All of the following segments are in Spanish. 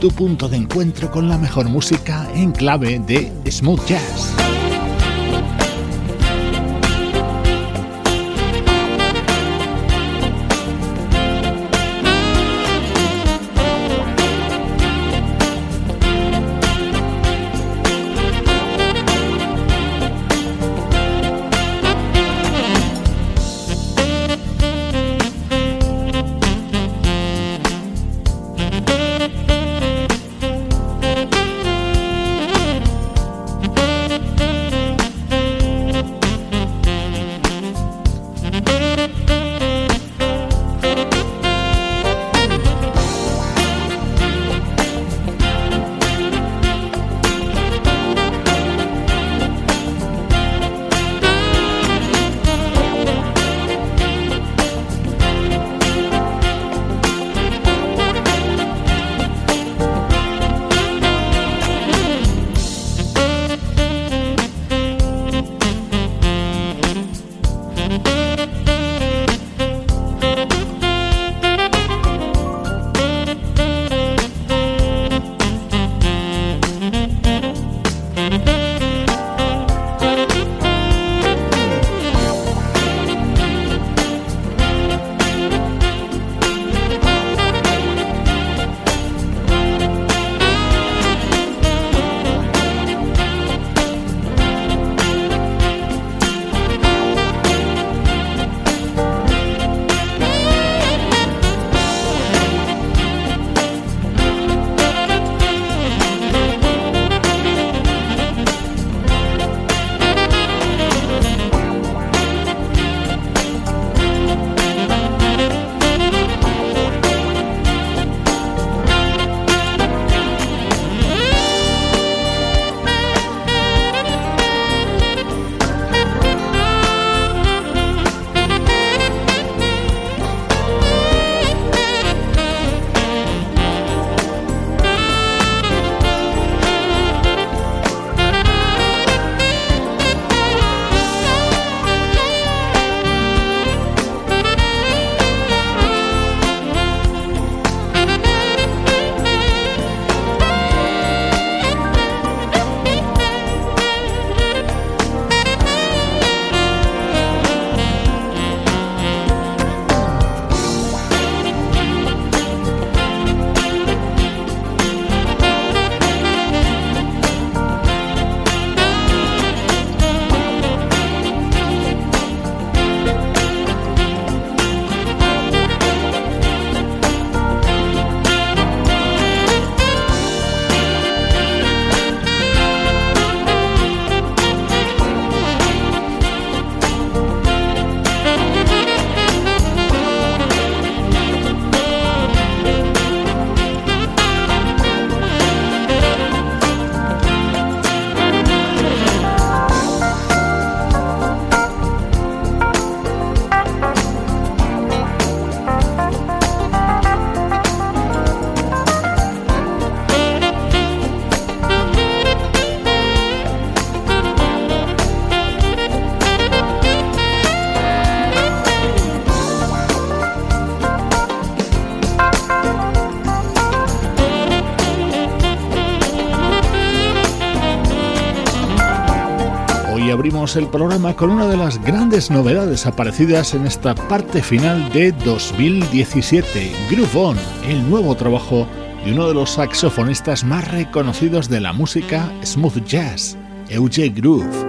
tu punto de encuentro con la mejor música en clave de smooth jazz. El programa con una de las grandes novedades aparecidas en esta parte final de 2017, Groove On, el nuevo trabajo de uno de los saxofonistas más reconocidos de la música smooth jazz, Eugene Groove.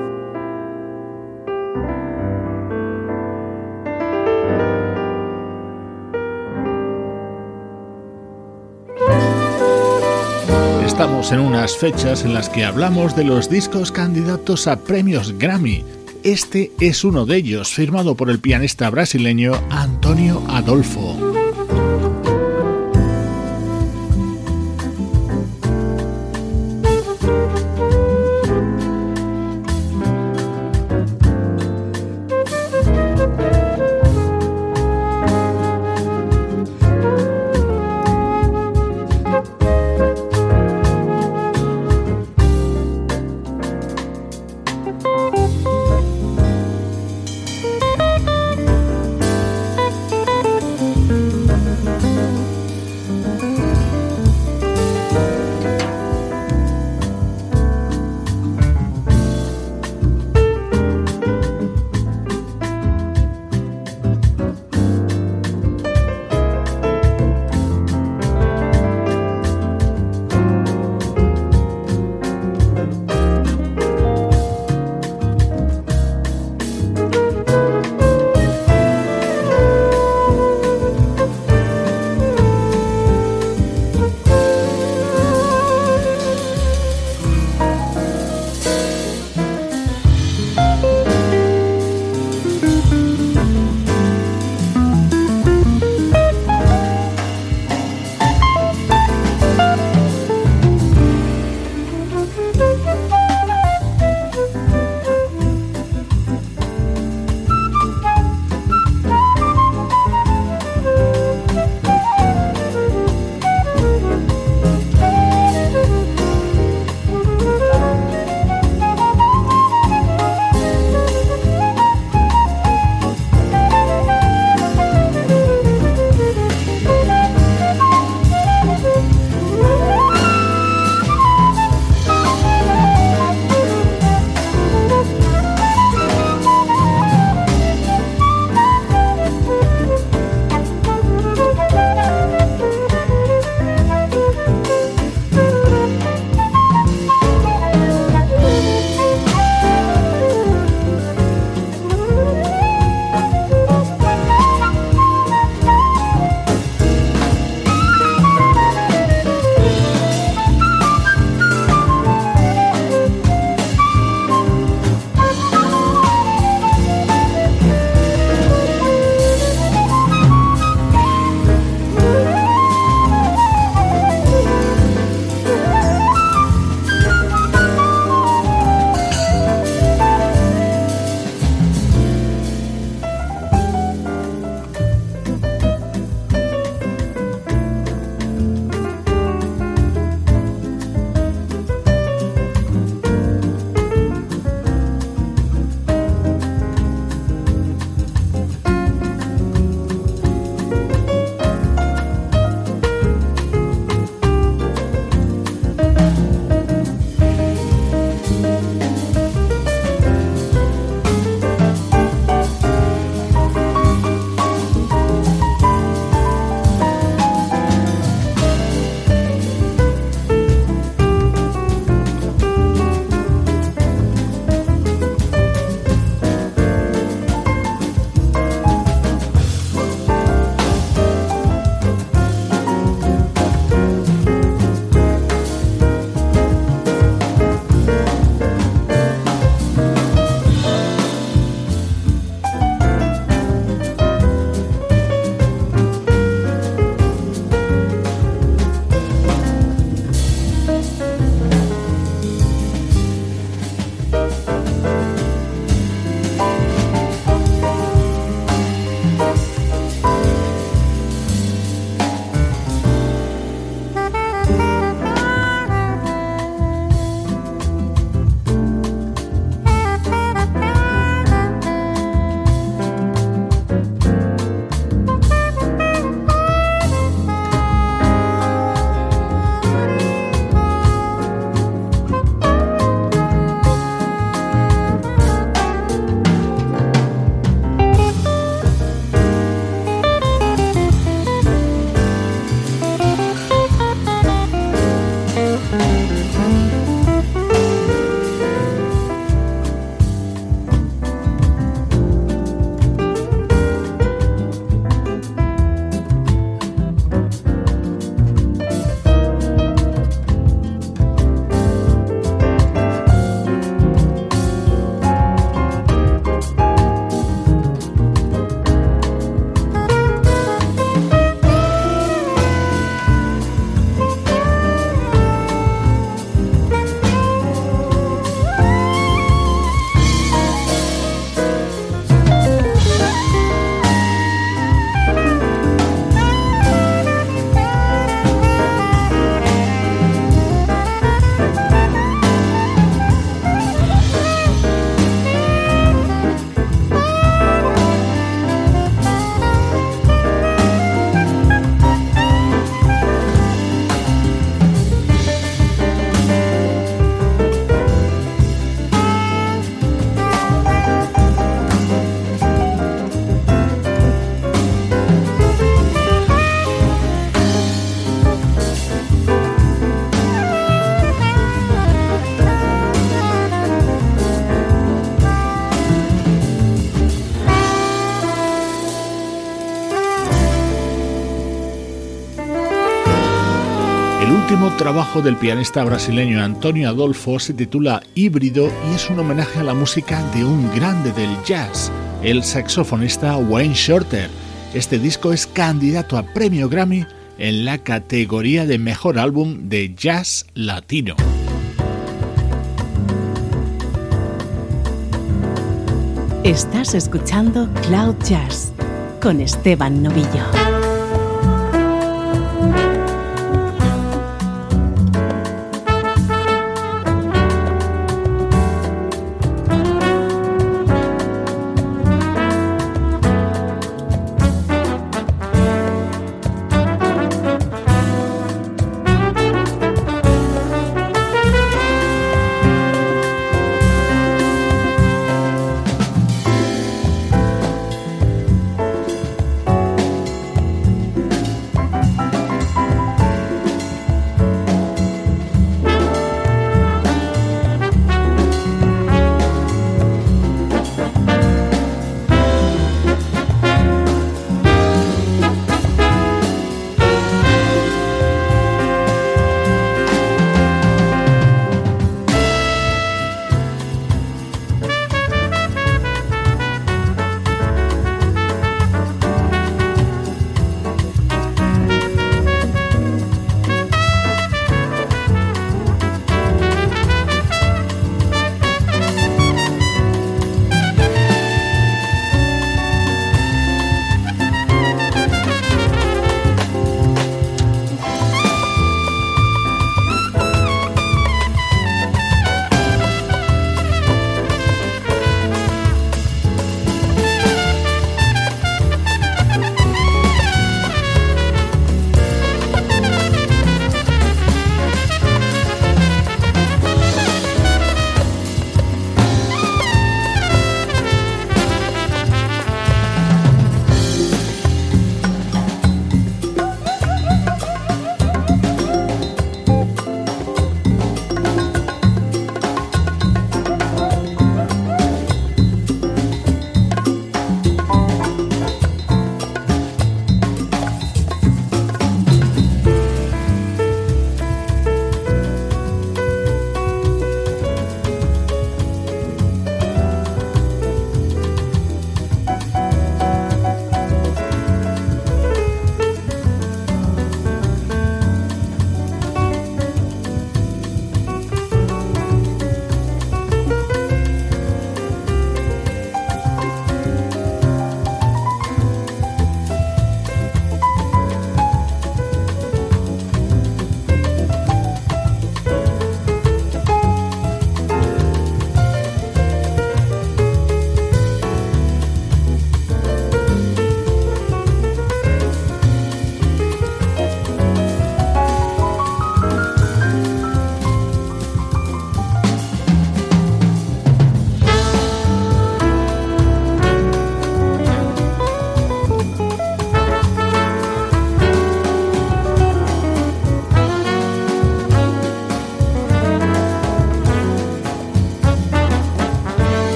En unas fechas en las que hablamos de los discos candidatos a premios Grammy. Este es uno de ellos, firmado por el pianista brasileño Antonio Adolfo. Trabajo del pianista brasileño Antonio Adolfo se titula Híbrido y es un homenaje a la música de un grande del jazz, el saxofonista Wayne Shorter. Este disco es candidato a premio Grammy en la categoría de mejor álbum de jazz latino. Estás escuchando Cloud Jazz con Esteban Novillo.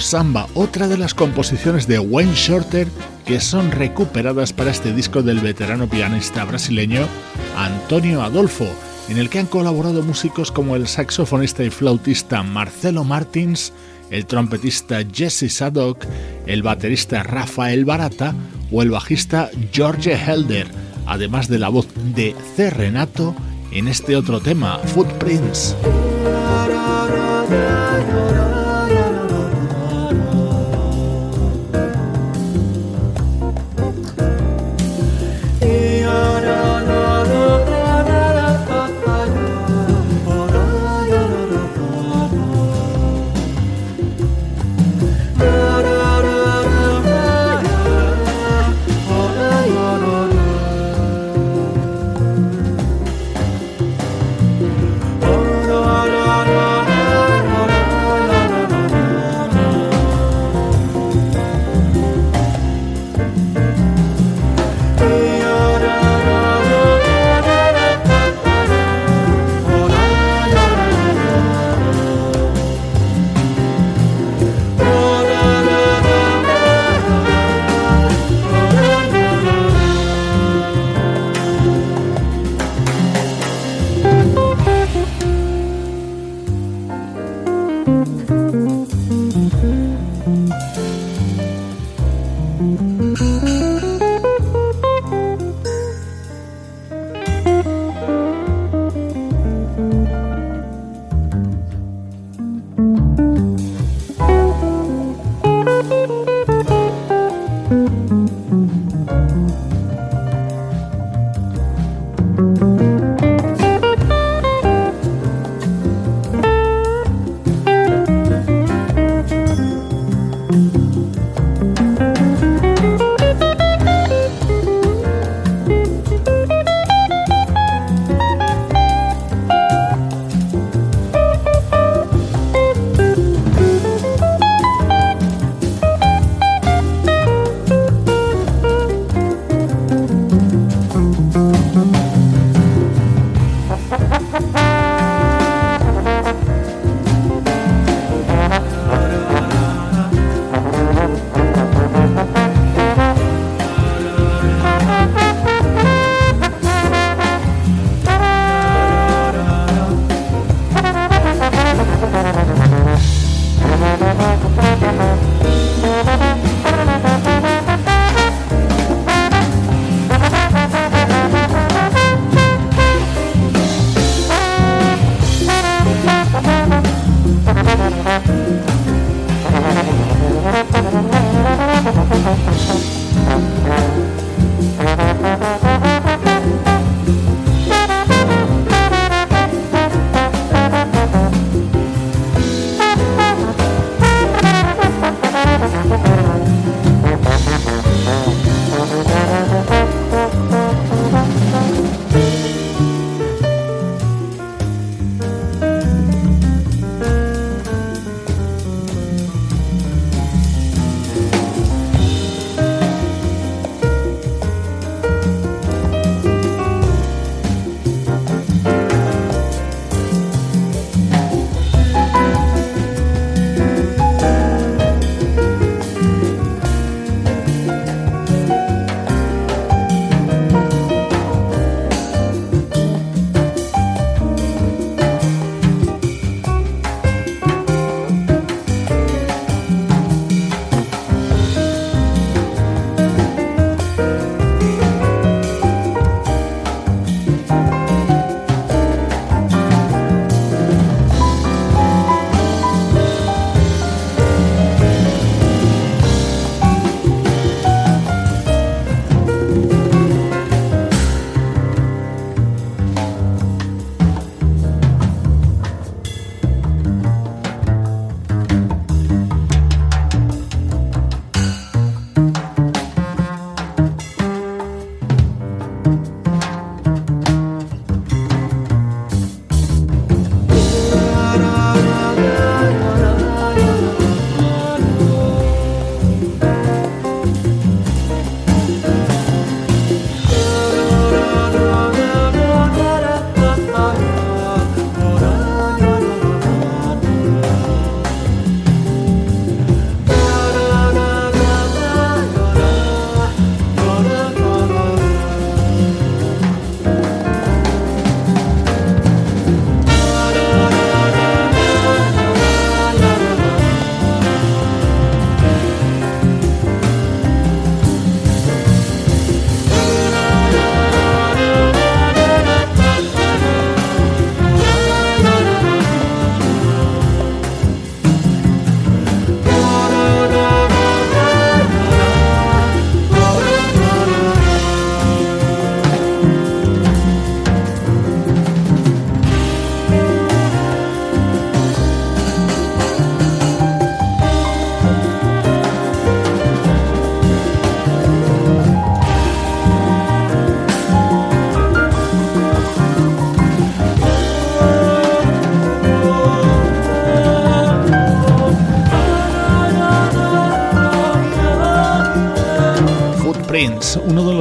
Samba, otra de las composiciones de Wayne Shorter que son recuperadas para este disco del veterano pianista brasileño Antonio Adolfo, en el que han colaborado músicos como el saxofonista y flautista Marcelo Martins, el trompetista Jesse Sadok, el baterista Rafael Barata o el bajista George Helder, además de la voz de C. Renato en este otro tema, Footprints.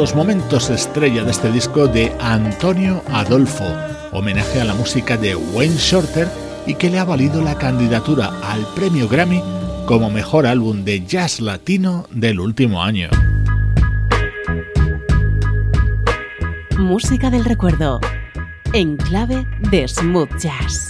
Los momentos estrella de este disco de Antonio Adolfo, homenaje a la música de Wayne Shorter y que le ha valido la candidatura al premio Grammy como mejor álbum de jazz latino del último año. Música del recuerdo, en clave de smooth jazz.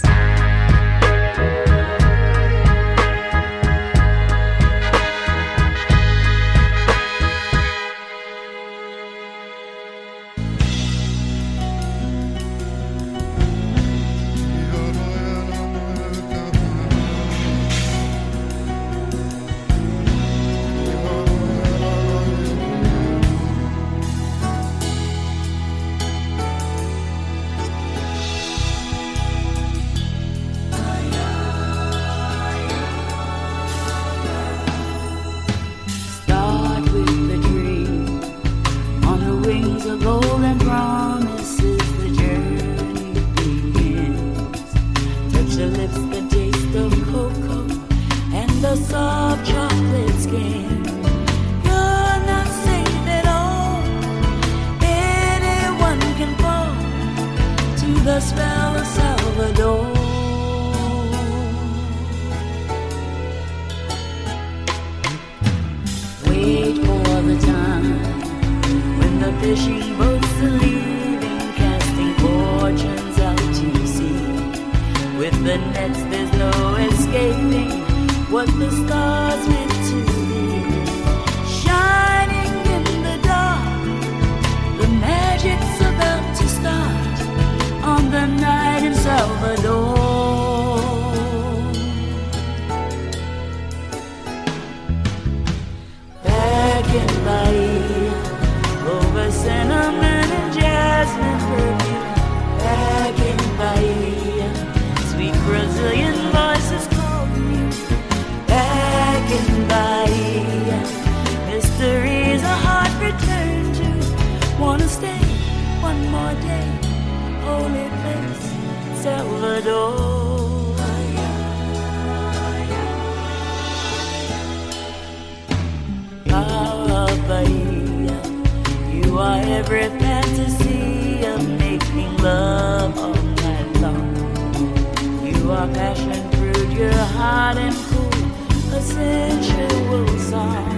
Hoy en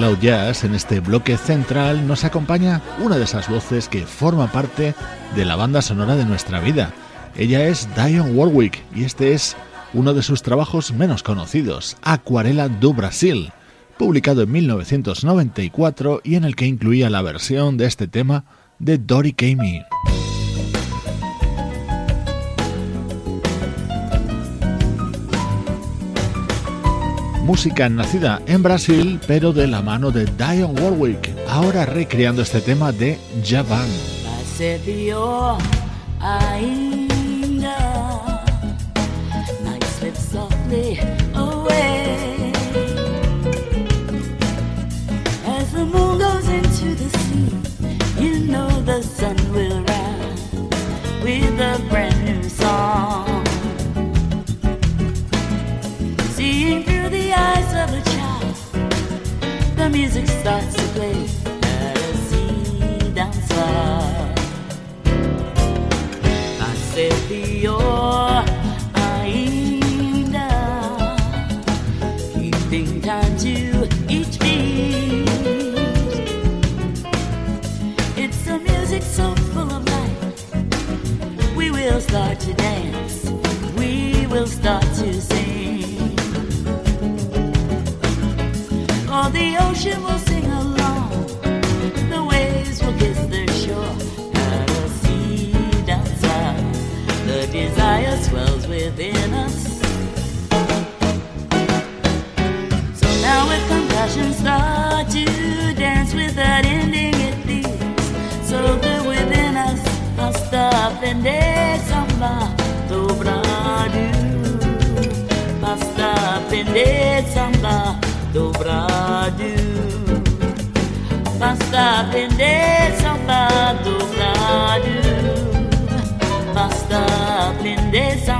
Cloud Jazz, en este bloque central, nos acompaña una de esas voces que forma parte de la banda sonora de nuestra vida. Ella es Dionne Warwick y este es uno de sus trabajos menos conocidos, Acuarela do Brasil, publicado en 1994 y en el que incluía la versión de este tema de Dory Kamey. música nacida en Brasil, pero de la mano de Dion Warwick, ahora recreando este tema de Javan. with a music starts to play, let us see dancer. Passedio. ocean will sing along. The waves will kiss their shore. Sea. The desire swells within us. So now with compassion start to dance without ending it. So good within us. Hasta aprender samba. Dobrado. Hasta aprender samba. aprender saltar do galho, basta aprender saltar.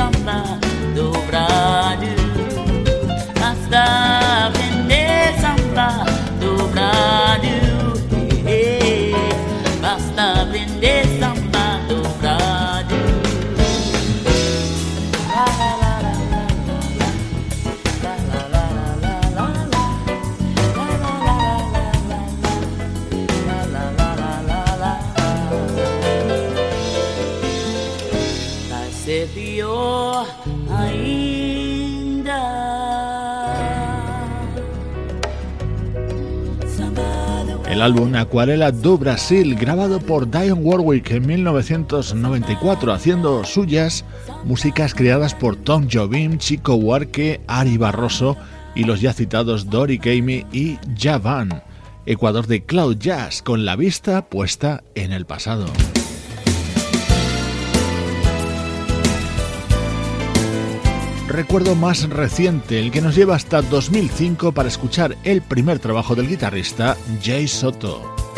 del álbum Acuarela do Brasil, grabado por Dion Warwick en 1994, haciendo suyas músicas creadas por Tom Jobim, Chico Huarque, Ari Barroso y los ya citados Dory Gamey y Javan, Ecuador de Cloud Jazz, con la vista puesta en el pasado. recuerdo más reciente, el que nos lleva hasta 2005 para escuchar el primer trabajo del guitarrista Jay Soto.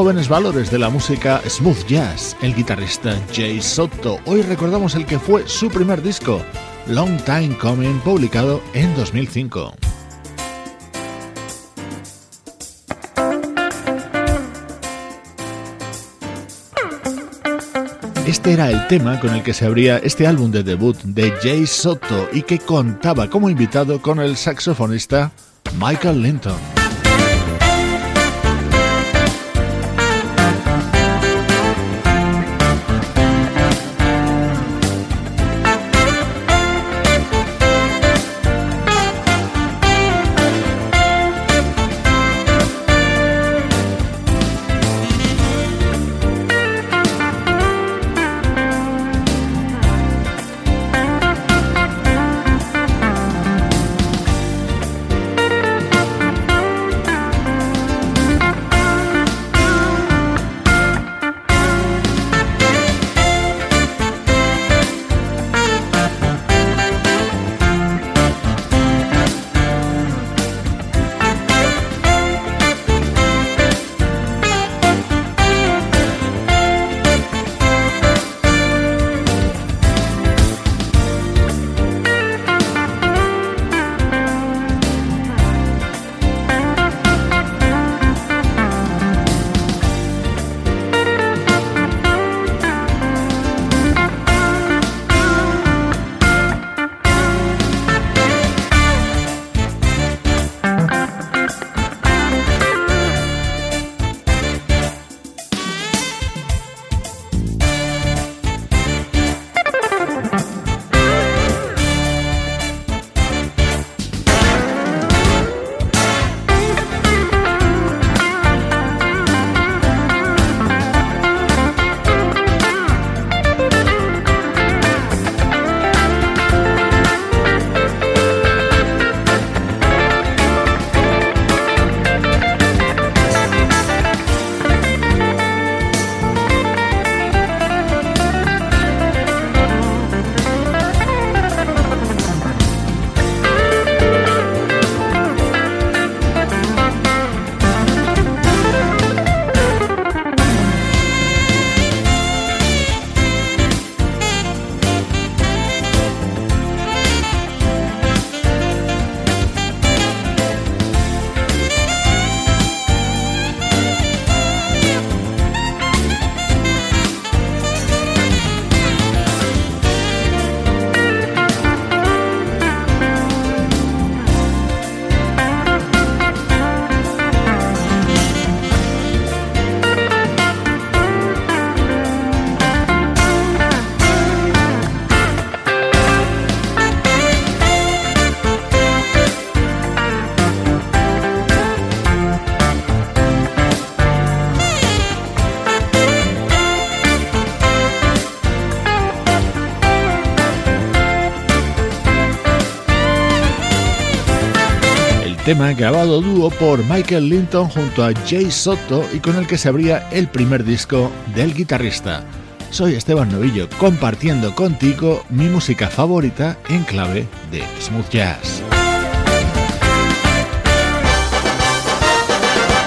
Jóvenes valores de la música smooth jazz, el guitarrista Jay Soto. Hoy recordamos el que fue su primer disco, Long Time Coming, publicado en 2005. Este era el tema con el que se abría este álbum de debut de Jay Soto y que contaba como invitado con el saxofonista Michael Linton. Tema grabado dúo por Michael Linton junto a Jay Soto y con el que se abría el primer disco del guitarrista. Soy Esteban Novillo compartiendo contigo mi música favorita en clave de smooth jazz.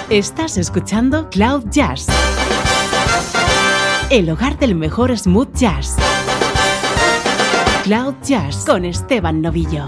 Estás escuchando Cloud Jazz, el hogar del mejor smooth jazz. Cloud Jazz con Esteban Novillo.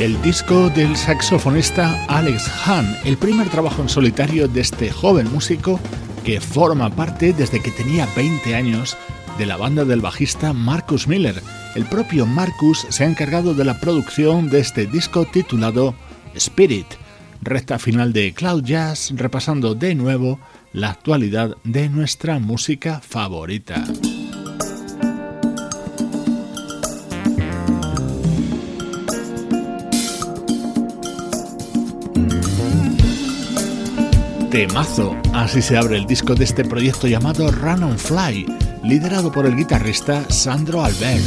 El disco del saxofonista Alex Hahn, el primer trabajo en solitario de este joven músico que forma parte desde que tenía 20 años de la banda del bajista Marcus Miller. El propio Marcus se ha encargado de la producción de este disco titulado Spirit, recta final de Cloud Jazz, repasando de nuevo la actualidad de nuestra música favorita. Temazo, así se abre el disco de este proyecto llamado Run on Fly, liderado por el guitarrista Sandro Albert.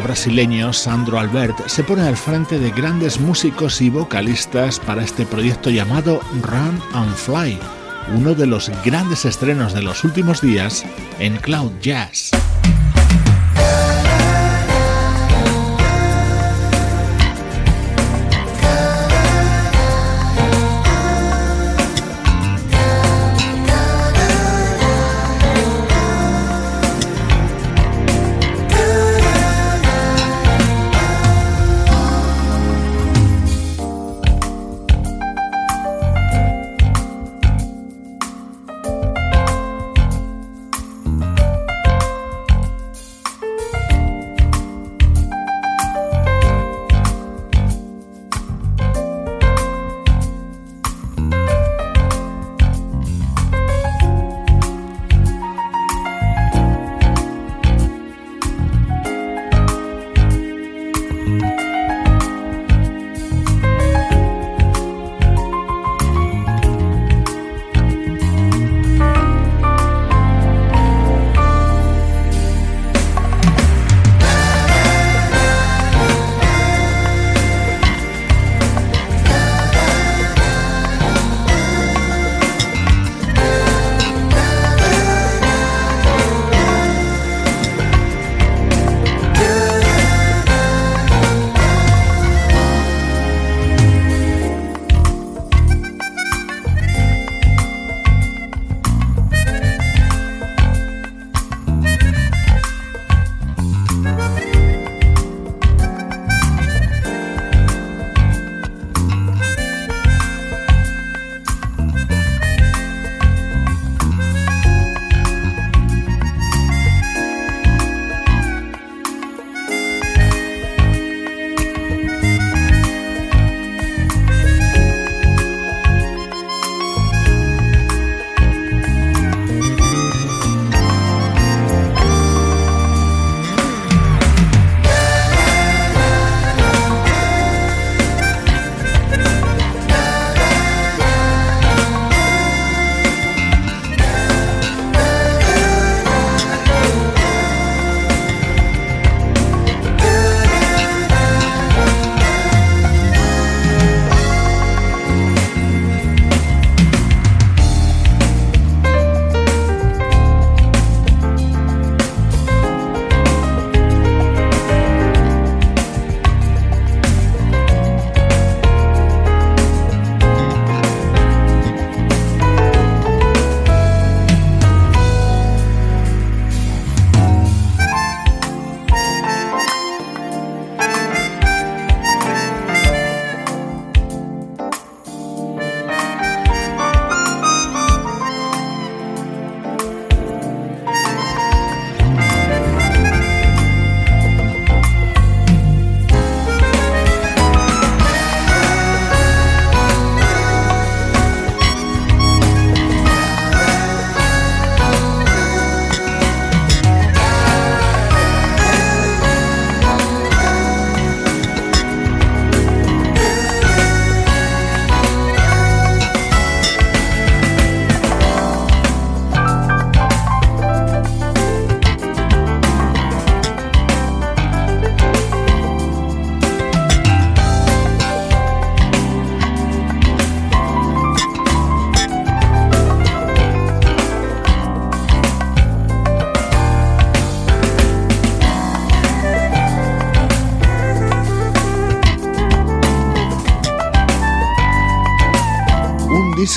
Brasileño Sandro Albert se pone al frente de grandes músicos y vocalistas para este proyecto llamado Run and Fly, uno de los grandes estrenos de los últimos días en Cloud Jazz.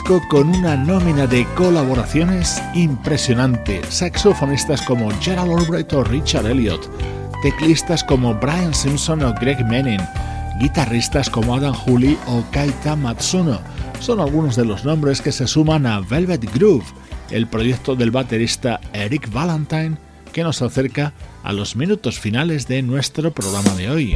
Con una nómina de colaboraciones impresionante. Saxofonistas como Gerald Albright o Richard Elliott, teclistas como Brian Simpson o Greg Menin, guitarristas como Adam Hooley o Kaita Matsuno. Son algunos de los nombres que se suman a Velvet Groove, el proyecto del baterista Eric Valentine que nos acerca a los minutos finales de nuestro programa de hoy.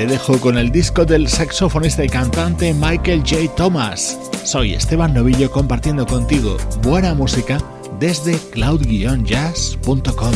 Te dejo con el disco del saxofonista y cantante Michael J. Thomas. Soy Esteban Novillo compartiendo contigo buena música desde cloud-jazz.com.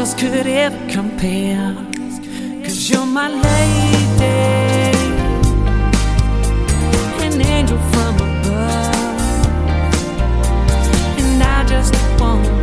else could ever compare. Cause you're my lady, an angel from above. And I just wanna.